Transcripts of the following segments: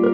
Hallo,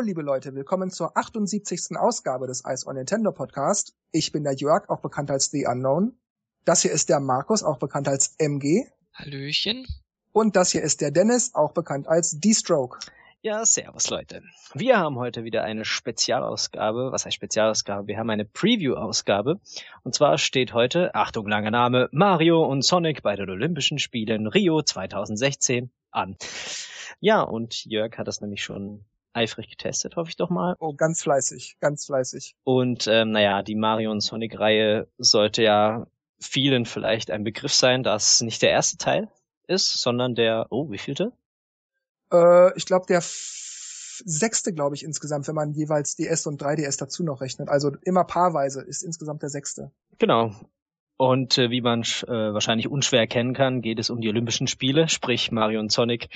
liebe Leute, willkommen zur 78. Ausgabe des Ice on Nintendo Podcast. Ich bin der Jörg, auch bekannt als The Unknown. Das hier ist der Markus, auch bekannt als MG. Hallöchen. Und das hier ist der Dennis, auch bekannt als D-Stroke. Ja, servus Leute. Wir haben heute wieder eine Spezialausgabe. Was heißt Spezialausgabe? Wir haben eine Preview-Ausgabe. Und zwar steht heute, Achtung, langer Name, Mario und Sonic bei den Olympischen Spielen Rio 2016 an. Ja, und Jörg hat das nämlich schon eifrig getestet, hoffe ich doch mal. Oh, ganz fleißig, ganz fleißig. Und ähm, naja, die Mario und Sonic-Reihe sollte ja vielen vielleicht ein Begriff sein, dass nicht der erste Teil ist, sondern der, oh, wie vielte? Äh, ich glaube, der sechste, glaube ich, insgesamt, wenn man jeweils DS und 3DS dazu noch rechnet. Also immer paarweise ist insgesamt der sechste. Genau. Und äh, wie man äh, wahrscheinlich unschwer erkennen kann, geht es um die Olympischen Spiele, sprich Mario und Sonic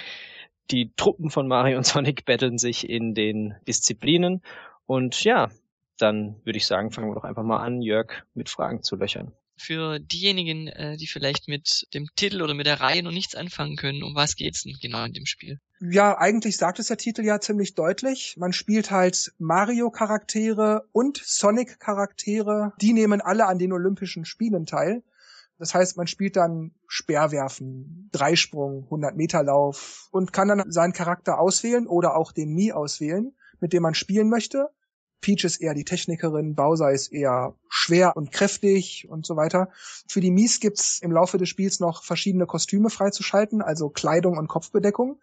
die Truppen von Mario und Sonic betteln sich in den Disziplinen. Und ja, dann würde ich sagen, fangen wir doch einfach mal an, Jörg mit Fragen zu löchern. Für diejenigen, äh, die vielleicht mit dem Titel oder mit der Reihe noch nichts anfangen können, um was geht's denn genau in dem Spiel? Ja, eigentlich sagt es der Titel ja ziemlich deutlich. Man spielt halt Mario-Charaktere und Sonic-Charaktere. Die nehmen alle an den Olympischen Spielen teil. Das heißt, man spielt dann Speerwerfen, Dreisprung, 100 Meter Lauf und kann dann seinen Charakter auswählen oder auch den Mii auswählen, mit dem man spielen möchte. Peach ist eher die Technikerin, Bowser ist eher schwer und kräftig und so weiter. Für die Mies gibt's im Laufe des Spiels noch verschiedene Kostüme freizuschalten, also Kleidung und Kopfbedeckung,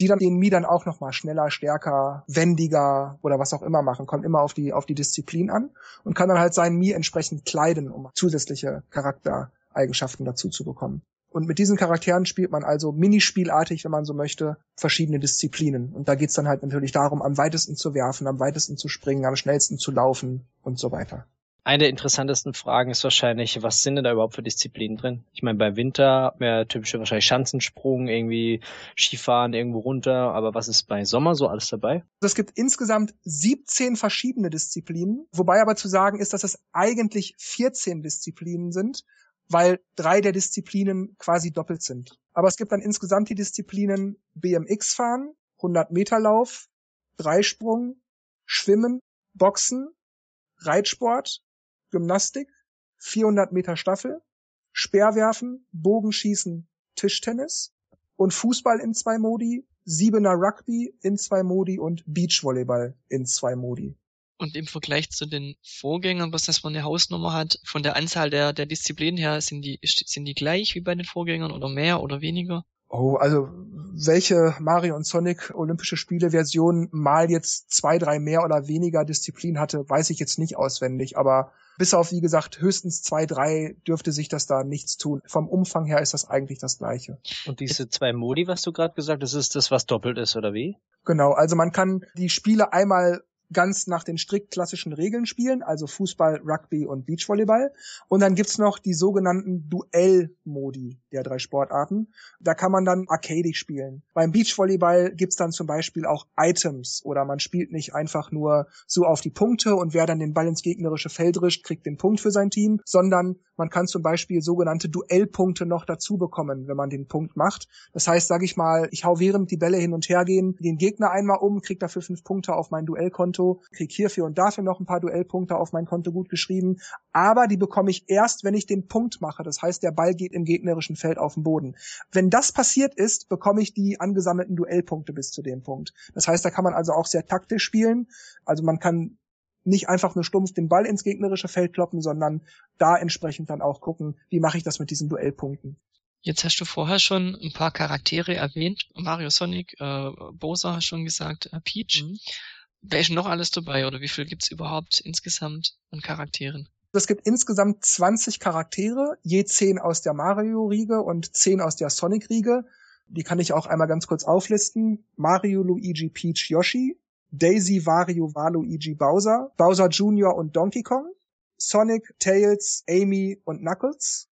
die dann den Mii dann auch nochmal schneller, stärker, wendiger oder was auch immer machen. Kommt immer auf die, auf die Disziplin an und kann dann halt seinen Mii entsprechend kleiden, um zusätzliche Charakter Eigenschaften dazu zu bekommen. Und mit diesen Charakteren spielt man also minispielartig, wenn man so möchte, verschiedene Disziplinen. Und da geht's dann halt natürlich darum, am weitesten zu werfen, am weitesten zu springen, am schnellsten zu laufen und so weiter. Eine der interessantesten Fragen ist wahrscheinlich, was sind denn da überhaupt für Disziplinen drin? Ich meine, bei Winter haben wir typische wahrscheinlich Schanzensprung, irgendwie Skifahren irgendwo runter, aber was ist bei Sommer so alles dabei? Es gibt insgesamt 17 verschiedene Disziplinen, wobei aber zu sagen ist, dass es eigentlich 14 Disziplinen sind, weil drei der Disziplinen quasi doppelt sind. Aber es gibt dann insgesamt die Disziplinen BMX fahren, 100 Meter Lauf, Dreisprung, Schwimmen, Boxen, Reitsport, Gymnastik, 400 Meter Staffel, Speerwerfen, Bogenschießen, Tischtennis und Fußball in zwei Modi, Siebener Rugby in zwei Modi und Beachvolleyball in zwei Modi. Und im Vergleich zu den Vorgängern, was das für eine Hausnummer hat, von der Anzahl der, der Disziplinen her, sind die, sind die gleich wie bei den Vorgängern oder mehr oder weniger? Oh, also welche Mario und Sonic Olympische Spiele Version mal jetzt zwei, drei mehr oder weniger Disziplin hatte, weiß ich jetzt nicht auswendig, aber bis auf, wie gesagt, höchstens zwei, drei dürfte sich das da nichts tun. Vom Umfang her ist das eigentlich das gleiche. Und diese zwei Modi, was du gerade gesagt hast, ist das, was doppelt ist, oder wie? Genau, also man kann die Spiele einmal ganz nach den strikt klassischen Regeln spielen, also Fußball, Rugby und Beachvolleyball. Und dann gibt's noch die sogenannten Duell-Modi der drei Sportarten. Da kann man dann arcadig spielen. Beim Beachvolleyball gibt's dann zum Beispiel auch Items oder man spielt nicht einfach nur so auf die Punkte und wer dann den Ball ins gegnerische Feld rischt, kriegt den Punkt für sein Team, sondern man kann zum Beispiel sogenannte Duellpunkte noch dazu bekommen, wenn man den Punkt macht. Das heißt, sage ich mal, ich hau während die Bälle hin und her gehen, den Gegner einmal um, krieg dafür fünf Punkte auf mein Duellkonto, krieg hierfür und dafür noch ein paar Duellpunkte auf mein Konto gut geschrieben. Aber die bekomme ich erst, wenn ich den Punkt mache. Das heißt, der Ball geht im gegnerischen Feld auf den Boden. Wenn das passiert ist, bekomme ich die angesammelten Duellpunkte bis zu dem Punkt. Das heißt, da kann man also auch sehr taktisch spielen. Also man kann nicht einfach nur stumpf den Ball ins gegnerische Feld kloppen, sondern da entsprechend dann auch gucken, wie mache ich das mit diesen Duellpunkten. Jetzt hast du vorher schon ein paar Charaktere erwähnt. Mario Sonic, äh, Bowser hast schon gesagt, äh, Peach. Mhm. Wer ist noch alles dabei oder wie viel gibt's überhaupt insgesamt an Charakteren? Es gibt insgesamt 20 Charaktere, je 10 aus der Mario-Riege und 10 aus der Sonic-Riege. Die kann ich auch einmal ganz kurz auflisten. Mario, Luigi, Peach, Yoshi, Daisy, Wario, Waluigi, Bowser, Bowser Jr. und Donkey Kong, Sonic, Tails, Amy und Knuckles,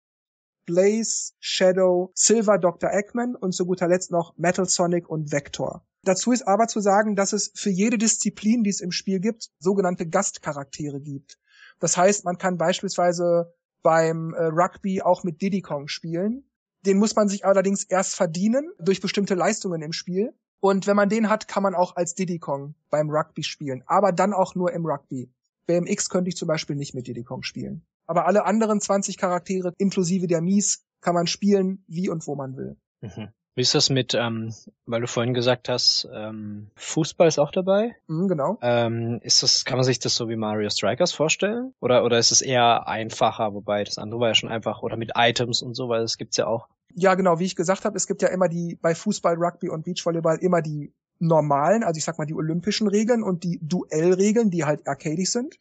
Blaze, Shadow, Silver Dr. Eggman und zu guter Letzt noch Metal Sonic und Vector. Dazu ist aber zu sagen, dass es für jede Disziplin, die es im Spiel gibt, sogenannte Gastcharaktere gibt. Das heißt, man kann beispielsweise beim äh, Rugby auch mit Diddy Kong spielen. Den muss man sich allerdings erst verdienen durch bestimmte Leistungen im Spiel. Und wenn man den hat, kann man auch als Diddy Kong beim Rugby spielen. Aber dann auch nur im Rugby. BMX könnte ich zum Beispiel nicht mit Diddy Kong spielen. Aber alle anderen 20 Charaktere, inklusive der Mies, kann man spielen, wie und wo man will. Mhm. Wie ist das mit, ähm, weil du vorhin gesagt hast, ähm, Fußball ist auch dabei? Mhm, genau. Ähm, ist das, kann man sich das so wie Mario Strikers vorstellen? Oder, oder ist es eher einfacher, wobei das andere war ja schon einfach, oder mit Items und so, weil das gibt's ja auch. Ja, genau, wie ich gesagt habe, es gibt ja immer die, bei Fußball, Rugby und Beachvolleyball immer die normalen, also ich sag mal die olympischen Regeln und die Duellregeln, die halt arcadisch sind.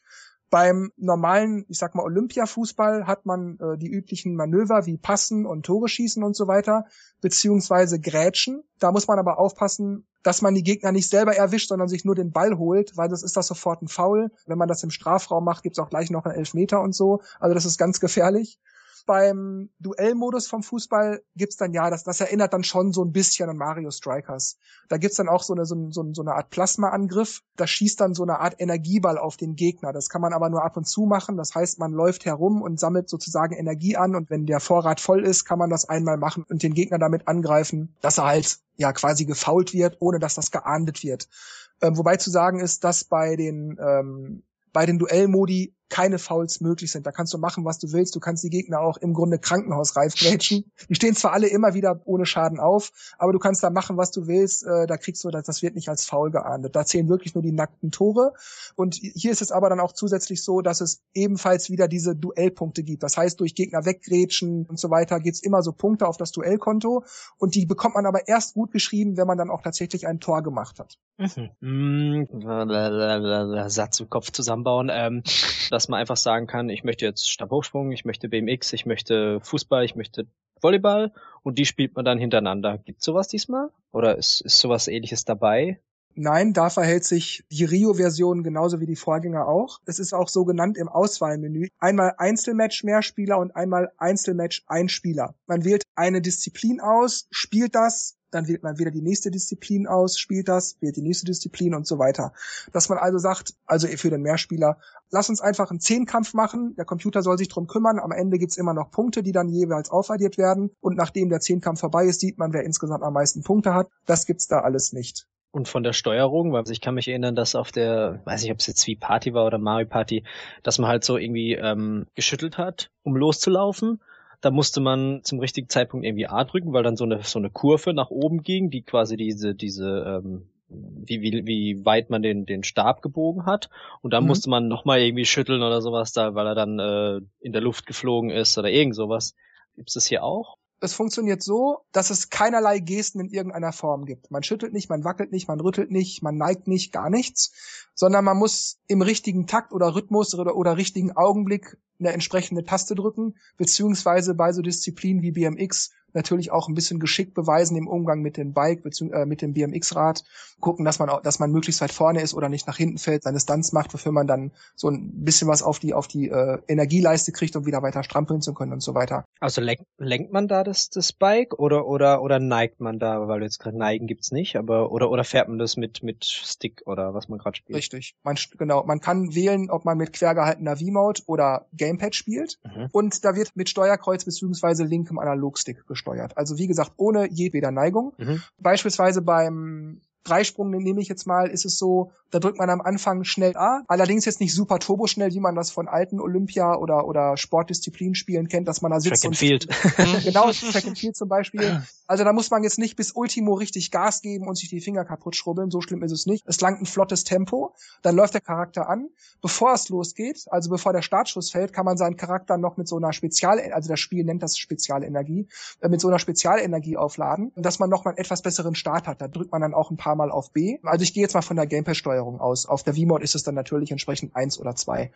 Beim normalen, ich sag mal Olympiafußball hat man äh, die üblichen Manöver wie Passen und Tore schießen und so weiter, beziehungsweise Grätschen. Da muss man aber aufpassen, dass man die Gegner nicht selber erwischt, sondern sich nur den Ball holt, weil das ist das sofort ein Foul. Wenn man das im Strafraum macht, gibt's auch gleich noch einen Elfmeter und so. Also das ist ganz gefährlich beim Duellmodus vom Fußball gibt's dann ja, das, das erinnert dann schon so ein bisschen an Mario Strikers. Da gibt's dann auch so eine, so, so, so eine Art Plasmaangriff. Da schießt dann so eine Art Energieball auf den Gegner. Das kann man aber nur ab und zu machen. Das heißt, man läuft herum und sammelt sozusagen Energie an und wenn der Vorrat voll ist, kann man das einmal machen und den Gegner damit angreifen, dass er halt ja quasi gefault wird, ohne dass das geahndet wird. Ähm, wobei zu sagen ist, dass bei den ähm, bei den Duellmodi keine Fouls möglich sind. Da kannst du machen, was du willst. Du kannst die Gegner auch im Grunde krankenhausreif grätschen. Die stehen zwar alle immer wieder ohne Schaden auf, aber du kannst da machen, was du willst. Äh, da kriegst du, das, das wird nicht als Foul geahndet. Da zählen wirklich nur die nackten Tore. Und hier ist es aber dann auch zusätzlich so, dass es ebenfalls wieder diese Duellpunkte gibt. Das heißt, durch Gegner weggrätschen und so weiter gibt's immer so Punkte auf das Duellkonto. Und die bekommt man aber erst gut geschrieben, wenn man dann auch tatsächlich ein Tor gemacht hat. Mhm. Satz im Kopf zusammenbauen. Ähm, dass man einfach sagen kann, ich möchte jetzt Stabhochsprung, ich möchte BMX, ich möchte Fußball, ich möchte Volleyball und die spielt man dann hintereinander. Gibt sowas diesmal? Oder ist, ist sowas ähnliches dabei? Nein, da verhält sich die Rio-Version genauso wie die Vorgänger auch. Es ist auch so genannt im Auswahlmenü. Einmal Einzelmatch Mehrspieler und einmal Einzelmatch Einspieler. Man wählt eine Disziplin aus, spielt das, dann wählt man wieder die nächste Disziplin aus, spielt das, wählt die nächste Disziplin und so weiter. Dass man also sagt, also für den Mehrspieler, lass uns einfach einen Zehnkampf machen, der Computer soll sich drum kümmern, am Ende gibt's immer noch Punkte, die dann jeweils aufaddiert werden und nachdem der Zehnkampf vorbei ist, sieht man, wer insgesamt am meisten Punkte hat. Das gibt's da alles nicht. Und von der Steuerung, weil ich kann mich erinnern, dass auf der, weiß nicht, ob es jetzt wie Party war oder Mario Party, dass man halt so irgendwie ähm, geschüttelt hat, um loszulaufen da musste man zum richtigen Zeitpunkt irgendwie A drücken, weil dann so eine so eine Kurve nach oben ging, die quasi diese diese ähm, wie, wie, wie weit man den, den Stab gebogen hat. Und dann mhm. musste man nochmal irgendwie schütteln oder sowas da, weil er dann äh, in der Luft geflogen ist oder irgend sowas. Gibt's das hier auch? Es funktioniert so, dass es keinerlei Gesten in irgendeiner Form gibt. Man schüttelt nicht, man wackelt nicht, man rüttelt nicht, man neigt nicht, gar nichts, sondern man muss im richtigen Takt oder Rhythmus oder, oder richtigen Augenblick eine entsprechende Taste drücken, beziehungsweise bei so Disziplinen wie BMX natürlich auch ein bisschen Geschick beweisen im Umgang mit dem Bike äh, mit dem BMX-Rad, gucken, dass man auch, dass man möglichst weit vorne ist oder nicht nach hinten fällt, seine Stunts macht, wofür man dann so ein bisschen was auf die auf die äh, Energieleiste kriegt, um wieder weiter strampeln zu können und so weiter. Also lenkt, lenkt man da das das Bike oder oder oder neigt man da, weil jetzt gerade neigen gibt's nicht, aber oder oder fährt man das mit mit Stick oder was man gerade spielt? Richtig. Man genau, man kann wählen, ob man mit quergehaltener V-Mode oder Gamepad spielt mhm. und da wird mit Steuerkreuz beziehungsweise linkem Analogstick gesteuert gesteuert. Also wie gesagt, ohne jedweder Neigung. Mhm. Beispielsweise beim Dreisprung nehme ich jetzt mal, ist es so, da drückt man am Anfang schnell A, allerdings jetzt nicht super turboschnell, wie man das von alten Olympia- oder, oder Sportdisziplinspielen kennt, dass man da sitzt Track und... Field. genau, Track and Field zum Beispiel. Also da muss man jetzt nicht bis Ultimo richtig Gas geben und sich die Finger kaputt schrubbeln, so schlimm ist es nicht. Es langt ein flottes Tempo, dann läuft der Charakter an. Bevor es losgeht, also bevor der Startschuss fällt, kann man seinen Charakter noch mit so einer Spezial, also das Spiel nennt das Spezialenergie, äh, mit so einer Spezialenergie aufladen, dass man noch mal einen etwas besseren Start hat. Da drückt man dann auch ein paar Mal auf B. Also ich gehe jetzt mal von der Gamepad-Steuerung Steuerung aus. Auf der V-Mode ist es dann natürlich entsprechend eins oder zwei.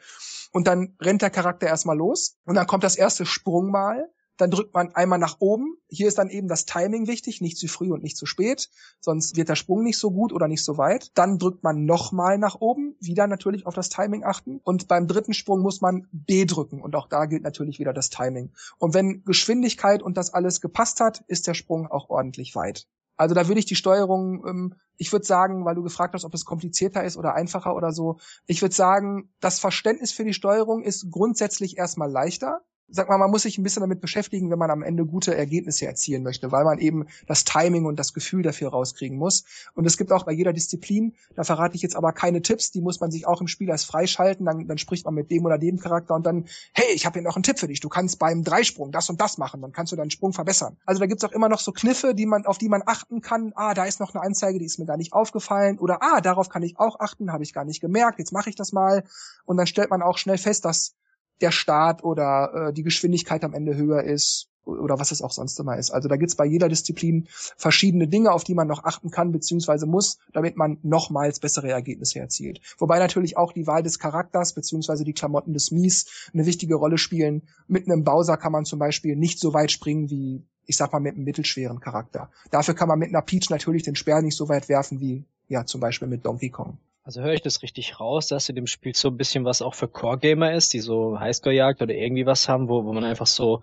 Und dann rennt der Charakter erstmal los und dann kommt das erste Sprungmal. dann drückt man einmal nach oben. Hier ist dann eben das Timing wichtig, nicht zu früh und nicht zu spät, sonst wird der Sprung nicht so gut oder nicht so weit. Dann drückt man nochmal nach oben, wieder natürlich auf das Timing achten. Und beim dritten Sprung muss man B drücken und auch da gilt natürlich wieder das Timing. Und wenn Geschwindigkeit und das alles gepasst hat, ist der Sprung auch ordentlich weit. Also da würde ich die Steuerung, ähm, ich würde sagen, weil du gefragt hast, ob es komplizierter ist oder einfacher oder so, ich würde sagen, das Verständnis für die Steuerung ist grundsätzlich erstmal leichter sag mal, man muss sich ein bisschen damit beschäftigen, wenn man am Ende gute Ergebnisse erzielen möchte, weil man eben das Timing und das Gefühl dafür rauskriegen muss. Und es gibt auch bei jeder Disziplin, da verrate ich jetzt aber keine Tipps, die muss man sich auch im Spiel erst freischalten, dann, dann spricht man mit dem oder dem Charakter und dann, hey, ich habe hier noch einen Tipp für dich, du kannst beim Dreisprung das und das machen, dann kannst du deinen Sprung verbessern. Also da gibt's auch immer noch so Kniffe, die man, auf die man achten kann, ah, da ist noch eine Anzeige, die ist mir gar nicht aufgefallen oder ah, darauf kann ich auch achten, habe ich gar nicht gemerkt, jetzt mache ich das mal. Und dann stellt man auch schnell fest, dass der Start oder äh, die Geschwindigkeit am Ende höher ist oder was es auch sonst immer ist. Also da gibt's bei jeder Disziplin verschiedene Dinge, auf die man noch achten kann beziehungsweise muss, damit man nochmals bessere Ergebnisse erzielt. Wobei natürlich auch die Wahl des Charakters beziehungsweise die Klamotten des Mies eine wichtige Rolle spielen. Mit einem Bowser kann man zum Beispiel nicht so weit springen wie, ich sag mal, mit einem mittelschweren Charakter. Dafür kann man mit einer Peach natürlich den Speer nicht so weit werfen wie, ja, zum Beispiel mit Donkey Kong. Also höre ich das richtig raus, dass in dem Spiel so ein bisschen was auch für Core-Gamer ist, die so Highscore-Jagd oder irgendwie was haben, wo, wo man einfach so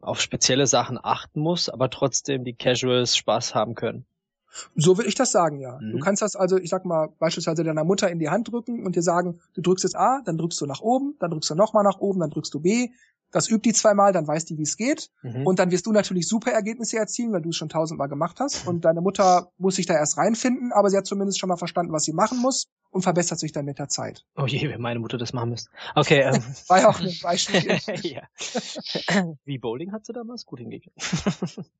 auf spezielle Sachen achten muss, aber trotzdem die Casuals Spaß haben können. So will ich das sagen, ja. Mhm. Du kannst das also, ich sag mal, beispielsweise deiner Mutter in die Hand drücken und dir sagen, du drückst jetzt A, dann drückst du nach oben, dann drückst du nochmal nach oben, dann drückst du B, das übt die zweimal, dann weiß die, wie es geht. Mhm. Und dann wirst du natürlich super Ergebnisse erzielen, weil du es schon tausendmal gemacht hast. Und deine Mutter muss sich da erst reinfinden, aber sie hat zumindest schon mal verstanden, was sie machen muss und verbessert sich dann mit der Zeit. Oh je, wenn meine Mutter das machen müsste. Okay. Ähm. War ja auch ein Beispiel. ja. Wie Bowling hat sie damals gut hingekriegt.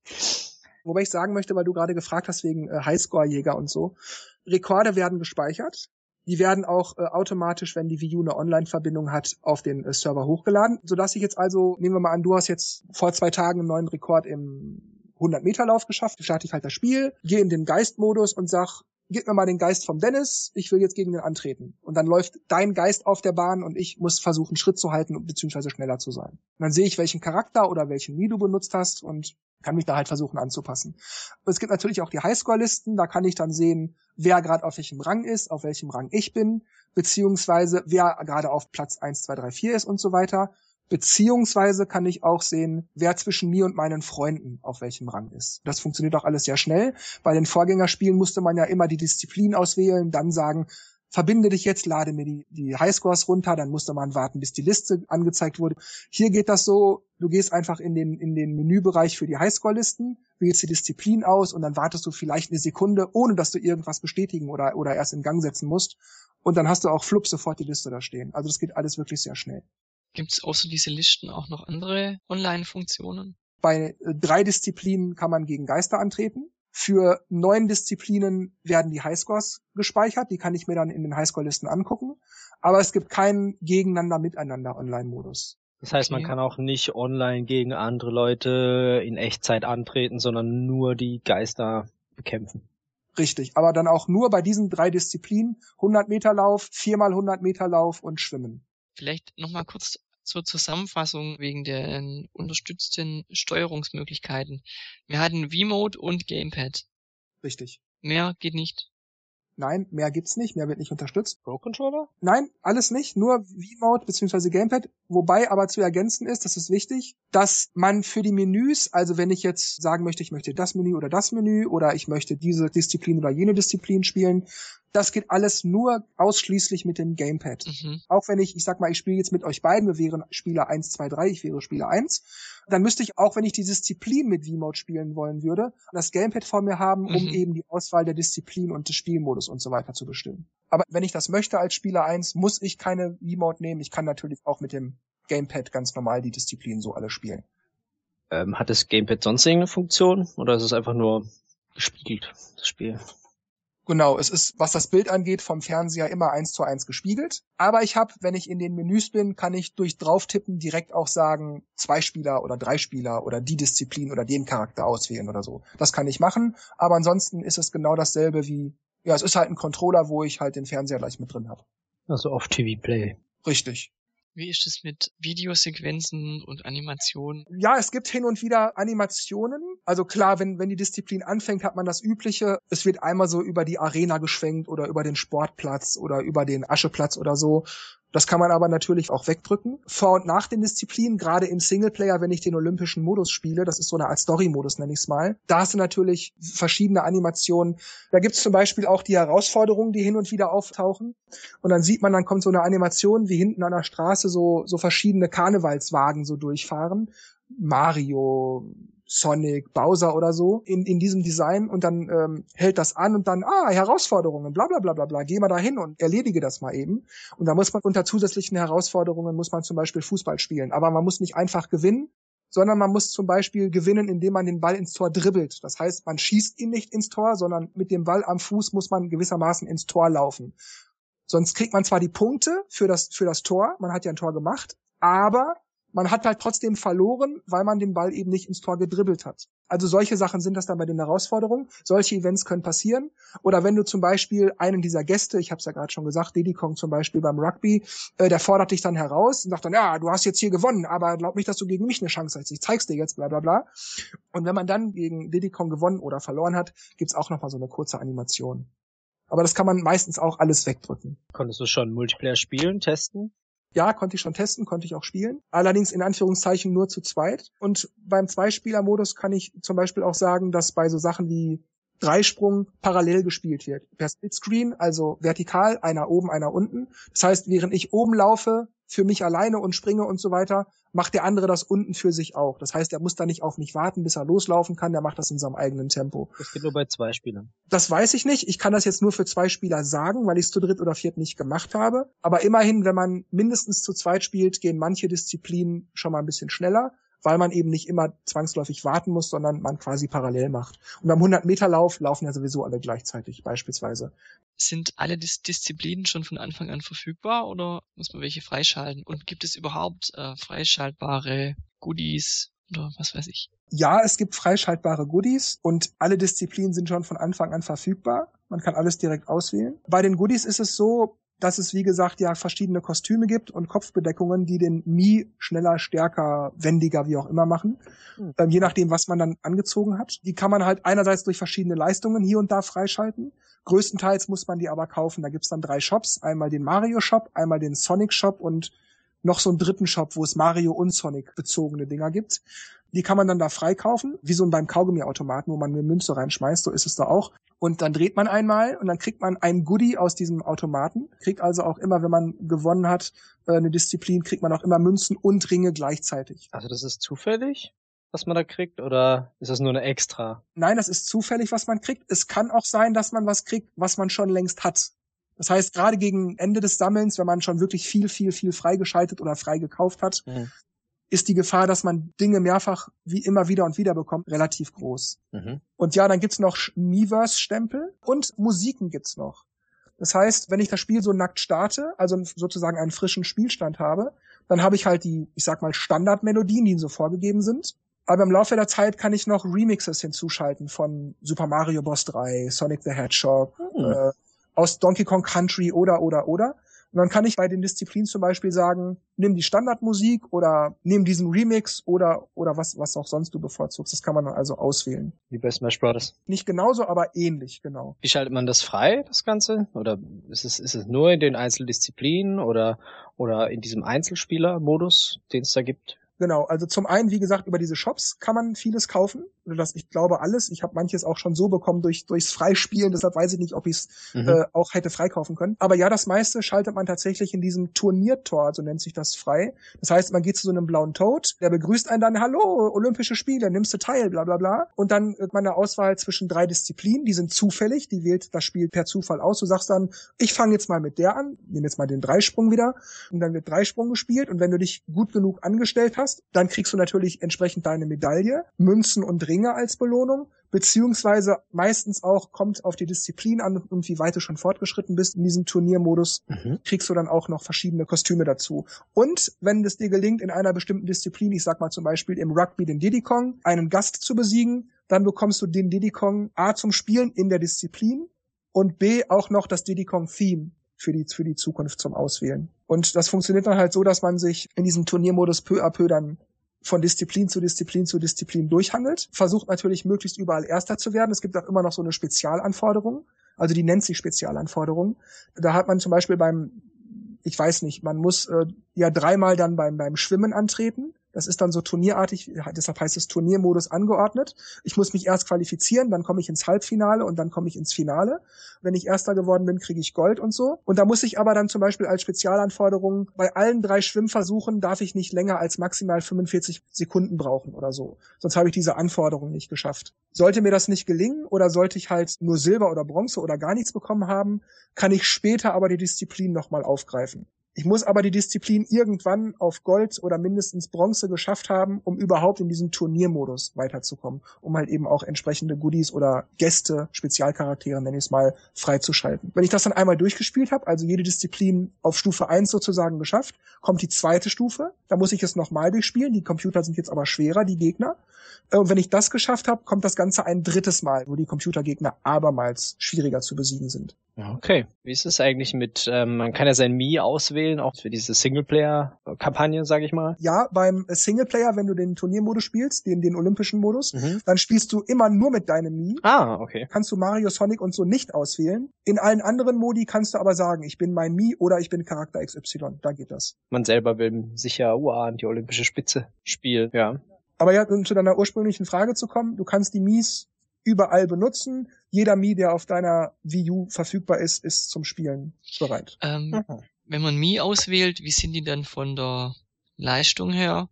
Wobei ich sagen möchte, weil du gerade gefragt hast wegen äh, Highscore-Jäger und so. Rekorde werden gespeichert. Die werden auch äh, automatisch, wenn die Wii U eine Online-Verbindung hat, auf den äh, Server hochgeladen, sodass ich jetzt also, nehmen wir mal an, du hast jetzt vor zwei Tagen einen neuen Rekord im 100-Meter-Lauf geschafft, starte ich halt das Spiel, gehe in den Geist-Modus und sag, gib mir mal den Geist vom Dennis, ich will jetzt gegen den antreten. Und dann läuft dein Geist auf der Bahn und ich muss versuchen, Schritt zu halten, beziehungsweise schneller zu sein. Und dann sehe ich, welchen Charakter oder welchen Mii du benutzt hast und kann mich da halt versuchen anzupassen. es gibt natürlich auch die Highscore-Listen, da kann ich dann sehen, wer gerade auf welchem Rang ist, auf welchem Rang ich bin, beziehungsweise wer gerade auf Platz 1, 2, 3, 4 ist und so weiter. Beziehungsweise kann ich auch sehen, wer zwischen mir und meinen Freunden auf welchem Rang ist. Das funktioniert auch alles sehr schnell. Bei den Vorgängerspielen musste man ja immer die Disziplin auswählen, dann sagen, verbinde dich jetzt, lade mir die, die Highscores runter, dann musste man warten, bis die Liste angezeigt wurde. Hier geht das so, du gehst einfach in den, in den Menübereich für die Highscore-Listen, wählst die Disziplin aus und dann wartest du vielleicht eine Sekunde, ohne dass du irgendwas bestätigen oder, oder erst in Gang setzen musst. Und dann hast du auch flupp sofort die Liste da stehen. Also das geht alles wirklich sehr schnell. Gibt es außer diese Listen auch noch andere Online-Funktionen? Bei äh, drei Disziplinen kann man gegen Geister antreten. Für neun Disziplinen werden die Highscores gespeichert. Die kann ich mir dann in den Highscore-Listen angucken. Aber es gibt keinen Gegeneinander-Miteinander-Online-Modus. Das heißt, man kann auch nicht online gegen andere Leute in Echtzeit antreten, sondern nur die Geister bekämpfen. Richtig, aber dann auch nur bei diesen drei Disziplinen 100 Meter Lauf, viermal 100 Meter Lauf und Schwimmen. Vielleicht nochmal kurz zur Zusammenfassung wegen der unterstützten Steuerungsmöglichkeiten. Wir hatten V-Mode und Gamepad. Richtig. Mehr geht nicht. Nein, mehr gibt's nicht, mehr wird nicht unterstützt. Pro Controller? Nein, alles nicht, nur V-Mode bzw. Gamepad. Wobei aber zu ergänzen ist, das ist wichtig, dass man für die Menüs, also wenn ich jetzt sagen möchte, ich möchte das Menü oder das Menü oder ich möchte diese Disziplin oder jene Disziplin spielen, das geht alles nur ausschließlich mit dem Gamepad. Mhm. Auch wenn ich, ich sag mal, ich spiele jetzt mit euch beiden, wir wären Spieler 1, 2, 3, ich wäre Spieler 1, dann müsste ich, auch wenn ich die Disziplin mit V-Mode spielen wollen würde, das Gamepad vor mir haben, um mhm. eben die Auswahl der Disziplin und des Spielmodus und so weiter zu bestimmen. Aber wenn ich das möchte als Spieler 1, muss ich keine V-Mode nehmen. Ich kann natürlich auch mit dem Gamepad ganz normal die Disziplinen so alle spielen. Ähm, hat das Gamepad sonst irgendeine Funktion oder ist es einfach nur gespiegelt, das Spiel? Genau, es ist, was das Bild angeht, vom Fernseher immer eins zu eins gespiegelt. Aber ich habe, wenn ich in den Menüs bin, kann ich durch Drauftippen direkt auch sagen, zwei Spieler oder drei Spieler oder die Disziplin oder den Charakter auswählen oder so. Das kann ich machen. Aber ansonsten ist es genau dasselbe wie, ja, es ist halt ein Controller, wo ich halt den Fernseher gleich mit drin habe. Also auf TV Play. Richtig. Wie ist es mit Videosequenzen und Animationen? Ja, es gibt hin und wieder Animationen. Also klar, wenn, wenn die Disziplin anfängt, hat man das Übliche. Es wird einmal so über die Arena geschwenkt oder über den Sportplatz oder über den Ascheplatz oder so. Das kann man aber natürlich auch wegdrücken. Vor und nach den Disziplinen, gerade im Singleplayer, wenn ich den olympischen Modus spiele, das ist so eine Art Story-Modus, nenne ich es mal, da hast du natürlich verschiedene Animationen. Da gibt es zum Beispiel auch die Herausforderungen, die hin und wieder auftauchen. Und dann sieht man, dann kommt so eine Animation, wie hinten an der Straße so, so verschiedene Karnevalswagen so durchfahren. Mario, Sonic, Bowser oder so in, in diesem Design und dann ähm, hält das an und dann, ah, Herausforderungen, bla bla bla bla bla, geh mal da hin und erledige das mal eben. Und da muss man unter zusätzlichen Herausforderungen muss man zum Beispiel Fußball spielen. Aber man muss nicht einfach gewinnen, sondern man muss zum Beispiel gewinnen, indem man den Ball ins Tor dribbelt. Das heißt, man schießt ihn nicht ins Tor, sondern mit dem Ball am Fuß muss man gewissermaßen ins Tor laufen. Sonst kriegt man zwar die Punkte für das, für das Tor, man hat ja ein Tor gemacht, aber man hat halt trotzdem verloren, weil man den Ball eben nicht ins Tor gedribbelt hat. Also solche Sachen sind das dann bei den Herausforderungen. Solche Events können passieren. Oder wenn du zum Beispiel einen dieser Gäste, ich habe es ja gerade schon gesagt, Diddy Kong zum Beispiel beim Rugby, äh, der fordert dich dann heraus und sagt dann, ja, du hast jetzt hier gewonnen, aber glaub nicht, dass du gegen mich eine Chance hast. Ich zeig's dir jetzt, bla bla bla. Und wenn man dann gegen Diddy Kong gewonnen oder verloren hat, gibt's auch nochmal so eine kurze Animation. Aber das kann man meistens auch alles wegdrücken. Konntest du schon Multiplayer spielen, testen? Ja, konnte ich schon testen, konnte ich auch spielen. Allerdings in Anführungszeichen nur zu zweit. Und beim Zweispieler-Modus kann ich zum Beispiel auch sagen, dass bei so Sachen wie Dreisprung parallel gespielt wird. Per Splitscreen, also vertikal, einer oben, einer unten. Das heißt, während ich oben laufe, für mich alleine und springe und so weiter, macht der andere das unten für sich auch. Das heißt, er muss da nicht auf mich warten, bis er loslaufen kann, der macht das in seinem eigenen Tempo. Das geht nur bei zwei Spielern. Das weiß ich nicht. Ich kann das jetzt nur für zwei Spieler sagen, weil ich es zu dritt oder viert nicht gemacht habe. Aber immerhin, wenn man mindestens zu zweit spielt, gehen manche Disziplinen schon mal ein bisschen schneller weil man eben nicht immer zwangsläufig warten muss, sondern man quasi parallel macht. Und beim 100-Meter-Lauf laufen ja sowieso alle gleichzeitig beispielsweise. Sind alle Dis Disziplinen schon von Anfang an verfügbar oder muss man welche freischalten? Und gibt es überhaupt äh, freischaltbare Goodies oder was weiß ich? Ja, es gibt freischaltbare Goodies und alle Disziplinen sind schon von Anfang an verfügbar. Man kann alles direkt auswählen. Bei den Goodies ist es so, dass es, wie gesagt, ja verschiedene Kostüme gibt und Kopfbedeckungen, die den Mii schneller, stärker, wendiger, wie auch immer machen. Mhm. Ähm, je nachdem, was man dann angezogen hat. Die kann man halt einerseits durch verschiedene Leistungen hier und da freischalten. Größtenteils muss man die aber kaufen. Da gibt's dann drei Shops. Einmal den Mario Shop, einmal den Sonic Shop und noch so einen dritten Shop, wo es Mario und Sonic bezogene Dinger gibt. Die kann man dann da freikaufen, wie so beim Kaugummi-Automaten, wo man eine Münze reinschmeißt, so ist es da auch. Und dann dreht man einmal und dann kriegt man ein Goodie aus diesem Automaten. Kriegt also auch immer, wenn man gewonnen hat, äh, eine Disziplin, kriegt man auch immer Münzen und Ringe gleichzeitig. Also das ist zufällig? was man da kriegt, oder ist das nur eine extra? Nein, das ist zufällig, was man kriegt. Es kann auch sein, dass man was kriegt, was man schon längst hat. Das heißt, gerade gegen Ende des Sammelns, wenn man schon wirklich viel, viel, viel freigeschaltet oder frei gekauft hat, mhm ist die Gefahr, dass man Dinge mehrfach wie immer wieder und wieder bekommt, relativ groß. Mhm. Und ja, dann gibt's noch Miiverse-Stempel und Musiken gibt's noch. Das heißt, wenn ich das Spiel so nackt starte, also sozusagen einen frischen Spielstand habe, dann habe ich halt die, ich sag mal, Standardmelodien, die so vorgegeben sind. Aber im Laufe der Zeit kann ich noch Remixes hinzuschalten von Super Mario Bros. 3, Sonic the Hedgehog, mhm. äh, aus Donkey Kong Country oder, oder, oder. Und dann kann ich bei den Disziplinen zum Beispiel sagen, nimm die Standardmusik oder nimm diesen Remix oder, oder was, was auch sonst du bevorzugst. Das kann man dann also auswählen. Wie bei Smash Brothers. Nicht genauso, aber ähnlich, genau. Wie schaltet man das frei, das Ganze? Oder ist es, ist es nur in den Einzeldisziplinen oder, oder in diesem Einzelspieler-Modus, den es da gibt? Genau, also zum einen, wie gesagt, über diese Shops kann man vieles kaufen. Das, ich glaube alles. Ich habe manches auch schon so bekommen durch durchs Freispielen, deshalb weiß ich nicht, ob ich es mhm. äh, auch hätte freikaufen können. Aber ja, das meiste schaltet man tatsächlich in diesem Turniertor, so nennt sich das frei. Das heißt, man geht zu so einem blauen Toad, der begrüßt einen dann, hallo, Olympische Spiele, nimmst du teil, bla bla bla. Und dann wird man eine Auswahl zwischen drei Disziplinen, die sind zufällig, die wählt das Spiel per Zufall aus. Du sagst dann, ich fange jetzt mal mit der an, nehme jetzt mal den Dreisprung wieder. Und dann wird Dreisprung gespielt. Und wenn du dich gut genug angestellt hast, hast, dann kriegst du natürlich entsprechend deine Medaille, Münzen und Ringe als Belohnung, beziehungsweise meistens auch kommt auf die Disziplin an und wie weit du schon fortgeschritten bist in diesem Turniermodus, mhm. kriegst du dann auch noch verschiedene Kostüme dazu. Und wenn es dir gelingt, in einer bestimmten Disziplin, ich sag mal zum Beispiel im Rugby den Diddy Kong, einen Gast zu besiegen, dann bekommst du den Diddy Kong A zum Spielen in der Disziplin und B auch noch das Diddy Kong Theme für die, für die Zukunft zum Auswählen. Und das funktioniert dann halt so, dass man sich in diesem Turniermodus peu à peu dann von Disziplin zu Disziplin zu Disziplin durchhangelt, versucht natürlich möglichst überall Erster zu werden. Es gibt auch immer noch so eine Spezialanforderung, also die nennt sich Spezialanforderung. Da hat man zum Beispiel beim, ich weiß nicht, man muss äh, ja dreimal dann beim, beim Schwimmen antreten das ist dann so turnierartig, deshalb heißt es Turniermodus angeordnet. Ich muss mich erst qualifizieren, dann komme ich ins Halbfinale und dann komme ich ins Finale. Wenn ich Erster geworden bin, kriege ich Gold und so. Und da muss ich aber dann zum Beispiel als Spezialanforderung bei allen drei Schwimmversuchen darf ich nicht länger als maximal 45 Sekunden brauchen oder so. Sonst habe ich diese Anforderung nicht geschafft. Sollte mir das nicht gelingen oder sollte ich halt nur Silber oder Bronze oder gar nichts bekommen haben, kann ich später aber die Disziplin nochmal aufgreifen. Ich muss aber die Disziplin irgendwann auf Gold oder mindestens Bronze geschafft haben, um überhaupt in diesen Turniermodus weiterzukommen, um halt eben auch entsprechende Goodies oder Gäste, Spezialcharaktere, nenne ich es mal, freizuschalten. Wenn ich das dann einmal durchgespielt habe, also jede Disziplin auf Stufe 1 sozusagen geschafft, kommt die zweite Stufe. Da muss ich es nochmal durchspielen. Die Computer sind jetzt aber schwerer, die Gegner. Äh, und wenn ich das geschafft habe, kommt das Ganze ein drittes Mal, wo die Computergegner abermals schwieriger zu besiegen sind. Okay. Wie ist es eigentlich mit, ähm, man kann ja sein Mii auswählen, auch für diese Singleplayer-Kampagne, sage ich mal? Ja, beim Singleplayer, wenn du den Turniermodus spielst, den, den olympischen Modus, mhm. dann spielst du immer nur mit deinem Mii. Ah, okay. Kannst du Mario, Sonic und so nicht auswählen. In allen anderen Modi kannst du aber sagen, ich bin mein Mii oder ich bin Charakter XY. Da geht das. Man selber will sicher UA an die olympische Spitze spielen, ja. Aber ja, um zu deiner ursprünglichen Frage zu kommen, du kannst die Mies überall benutzen. Jeder Mii, der auf deiner Wii U verfügbar ist, ist zum Spielen bereit. Ähm, mhm. Wenn man Mii auswählt, wie sind die dann von der Leistung her?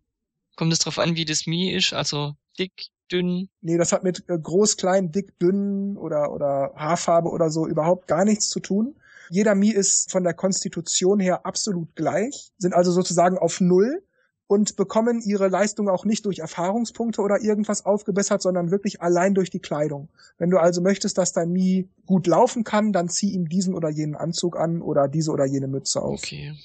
Kommt es darauf an, wie das Mii ist? Also dick, dünn? Nee, das hat mit äh, groß, klein, dick, dünn oder, oder Haarfarbe oder so überhaupt gar nichts zu tun. Jeder Mii ist von der Konstitution her absolut gleich, sind also sozusagen auf Null und bekommen ihre Leistung auch nicht durch Erfahrungspunkte oder irgendwas aufgebessert, sondern wirklich allein durch die Kleidung. Wenn du also möchtest, dass dein Mi gut laufen kann, dann zieh ihm diesen oder jenen Anzug an oder diese oder jene Mütze auf. Okay.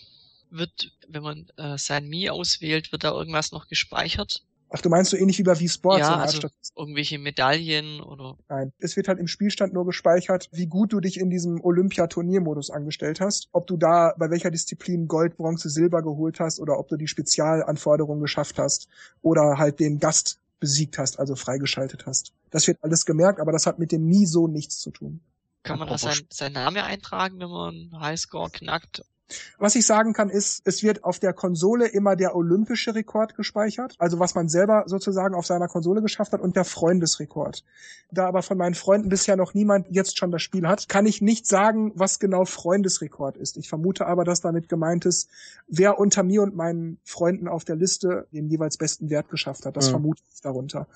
Wird, wenn man äh, sein Mi auswählt, wird da irgendwas noch gespeichert? Ach, du meinst so ähnlich wie bei Wii Sports? Ja, also irgendwelche Medaillen oder? Nein, es wird halt im Spielstand nur gespeichert, wie gut du dich in diesem Olympia-Turniermodus angestellt hast. Ob du da bei welcher Disziplin Gold, Bronze, Silber geholt hast oder ob du die Spezialanforderungen geschafft hast oder halt den Gast besiegt hast, also freigeschaltet hast. Das wird alles gemerkt, aber das hat mit dem Nie so nichts zu tun. Kann man da sein, sein Name eintragen, wenn man einen Highscore knackt? Was ich sagen kann, ist, es wird auf der Konsole immer der olympische Rekord gespeichert, also was man selber sozusagen auf seiner Konsole geschafft hat und der Freundesrekord. Da aber von meinen Freunden bisher noch niemand jetzt schon das Spiel hat, kann ich nicht sagen, was genau Freundesrekord ist. Ich vermute aber, dass damit gemeint ist, wer unter mir und meinen Freunden auf der Liste den jeweils besten Wert geschafft hat. Das mhm. vermute ich darunter.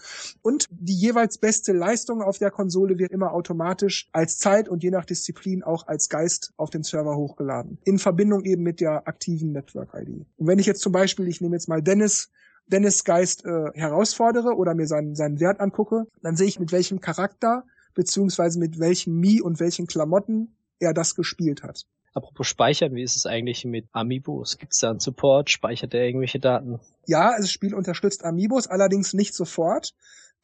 Und die jeweils beste Leistung auf der Konsole wird immer automatisch als Zeit und je nach Disziplin auch als Geist auf den Server hochgeladen. In Verbindung Verbindung eben mit der aktiven Network-ID. Und wenn ich jetzt zum Beispiel, ich nehme jetzt mal Dennis, Dennis Geist äh, herausfordere oder mir seinen, seinen Wert angucke, dann sehe ich, mit welchem Charakter beziehungsweise mit welchem Mi und welchen Klamotten er das gespielt hat. Apropos Speichern, wie ist es eigentlich mit Amiibos? Gibt es da einen Support? Speichert er irgendwelche Daten? Ja, das Spiel unterstützt Amiibos, allerdings nicht sofort.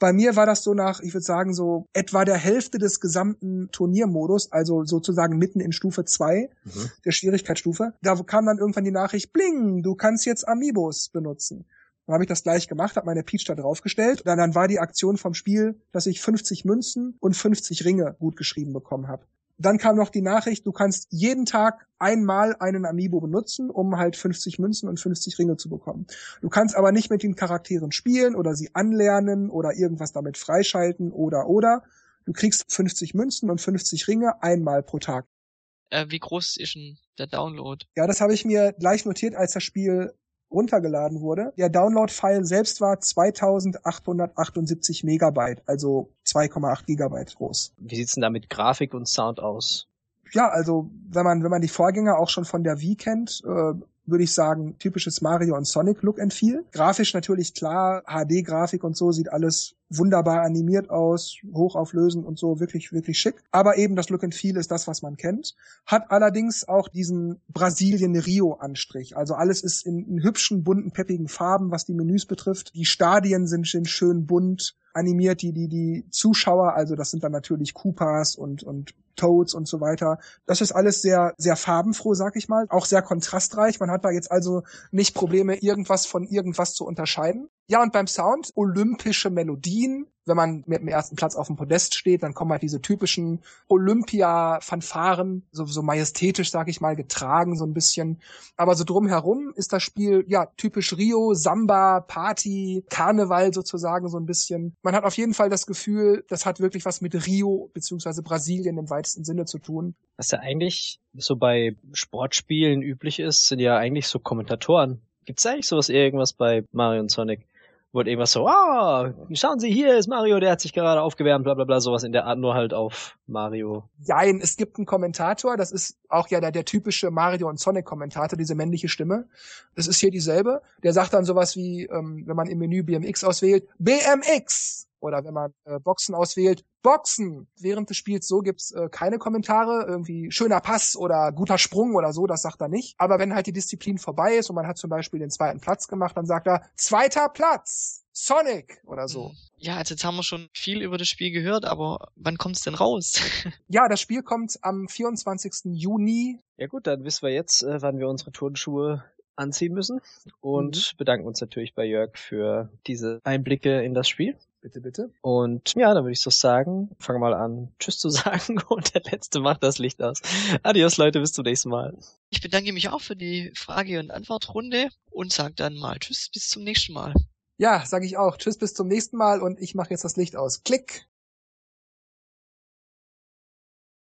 Bei mir war das so nach, ich würde sagen, so etwa der Hälfte des gesamten Turniermodus, also sozusagen mitten in Stufe 2 mhm. der Schwierigkeitsstufe. Da kam dann irgendwann die Nachricht, bling, du kannst jetzt Amiibos benutzen. Dann habe ich das gleich gemacht, habe meine Peach da draufgestellt. Dann, dann war die Aktion vom Spiel, dass ich 50 Münzen und 50 Ringe gut geschrieben bekommen habe. Dann kam noch die Nachricht, du kannst jeden Tag einmal einen Amiibo benutzen, um halt 50 Münzen und 50 Ringe zu bekommen. Du kannst aber nicht mit den Charakteren spielen oder sie anlernen oder irgendwas damit freischalten oder oder. Du kriegst 50 Münzen und 50 Ringe einmal pro Tag. Äh, wie groß ist denn der Download? Ja, das habe ich mir gleich notiert, als das Spiel runtergeladen wurde. Der Download-File selbst war 2878 Megabyte, also 2,8 Gigabyte groß. Wie sieht's denn da mit Grafik und Sound aus? Ja, also wenn man wenn man die Vorgänger auch schon von der Wii kennt, äh, würde ich sagen, typisches Mario und Sonic Look and Feel. Grafisch natürlich klar, HD-Grafik und so sieht alles wunderbar animiert aus, hochauflösend und so, wirklich, wirklich schick. Aber eben das Look and Feel ist das, was man kennt. Hat allerdings auch diesen Brasilien-Rio-Anstrich. Also alles ist in, in, hübschen, bunten, peppigen Farben, was die Menüs betrifft. Die Stadien sind, sind schön bunt animiert, die, die, die Zuschauer, also das sind dann natürlich Koopas und, und Toads und so weiter. Das ist alles sehr, sehr farbenfroh, sag ich mal. Auch sehr kontrastreich. Man hat da jetzt also nicht Probleme, irgendwas von irgendwas zu unterscheiden. Ja, und beim Sound olympische Melodien. Wenn man mit dem ersten Platz auf dem Podest steht, dann kommen halt diese typischen Olympia-Fanfaren, so, so majestätisch, sag ich mal, getragen, so ein bisschen. Aber so drumherum ist das Spiel, ja, typisch Rio, Samba, Party, Karneval sozusagen so ein bisschen. Man hat auf jeden Fall das Gefühl, das hat wirklich was mit Rio beziehungsweise Brasilien im weitesten Sinne zu tun. Was ja eigentlich so bei Sportspielen üblich ist, sind ja eigentlich so Kommentatoren. Gibt's eigentlich sowas irgendwas bei Mario und Sonic? Wurde irgendwas so, ah, schauen Sie, hier ist Mario, der hat sich gerade aufgewärmt, bla bla bla, sowas in der Art, nur halt auf Mario. Jein, es gibt einen Kommentator, das ist auch ja der, der typische Mario und Sonic-Kommentator, diese männliche Stimme. Das ist hier dieselbe. Der sagt dann sowas wie, ähm, wenn man im Menü BMX auswählt, BMX! Oder wenn man äh, Boxen auswählt, Boxen. Während des Spiels so gibt's äh, keine Kommentare, irgendwie schöner Pass oder guter Sprung oder so, das sagt er nicht. Aber wenn halt die Disziplin vorbei ist und man hat zum Beispiel den zweiten Platz gemacht, dann sagt er, zweiter Platz, Sonic oder so. Hm. Ja, also jetzt haben wir schon viel über das Spiel gehört, aber wann kommt's denn raus? ja, das Spiel kommt am 24. Juni. Ja gut, dann wissen wir jetzt, äh, wann wir unsere Turnschuhe anziehen müssen und mhm. bedanken uns natürlich bei Jörg für diese Einblicke in das Spiel. Bitte, bitte. Und ja, dann würde ich so sagen, fange mal an, Tschüss zu sagen und der Letzte macht das Licht aus. Adios, Leute, bis zum nächsten Mal. Ich bedanke mich auch für die Frage- und Antwortrunde und sage dann mal Tschüss, bis zum nächsten Mal. Ja, sage ich auch. Tschüss, bis zum nächsten Mal und ich mache jetzt das Licht aus. Klick.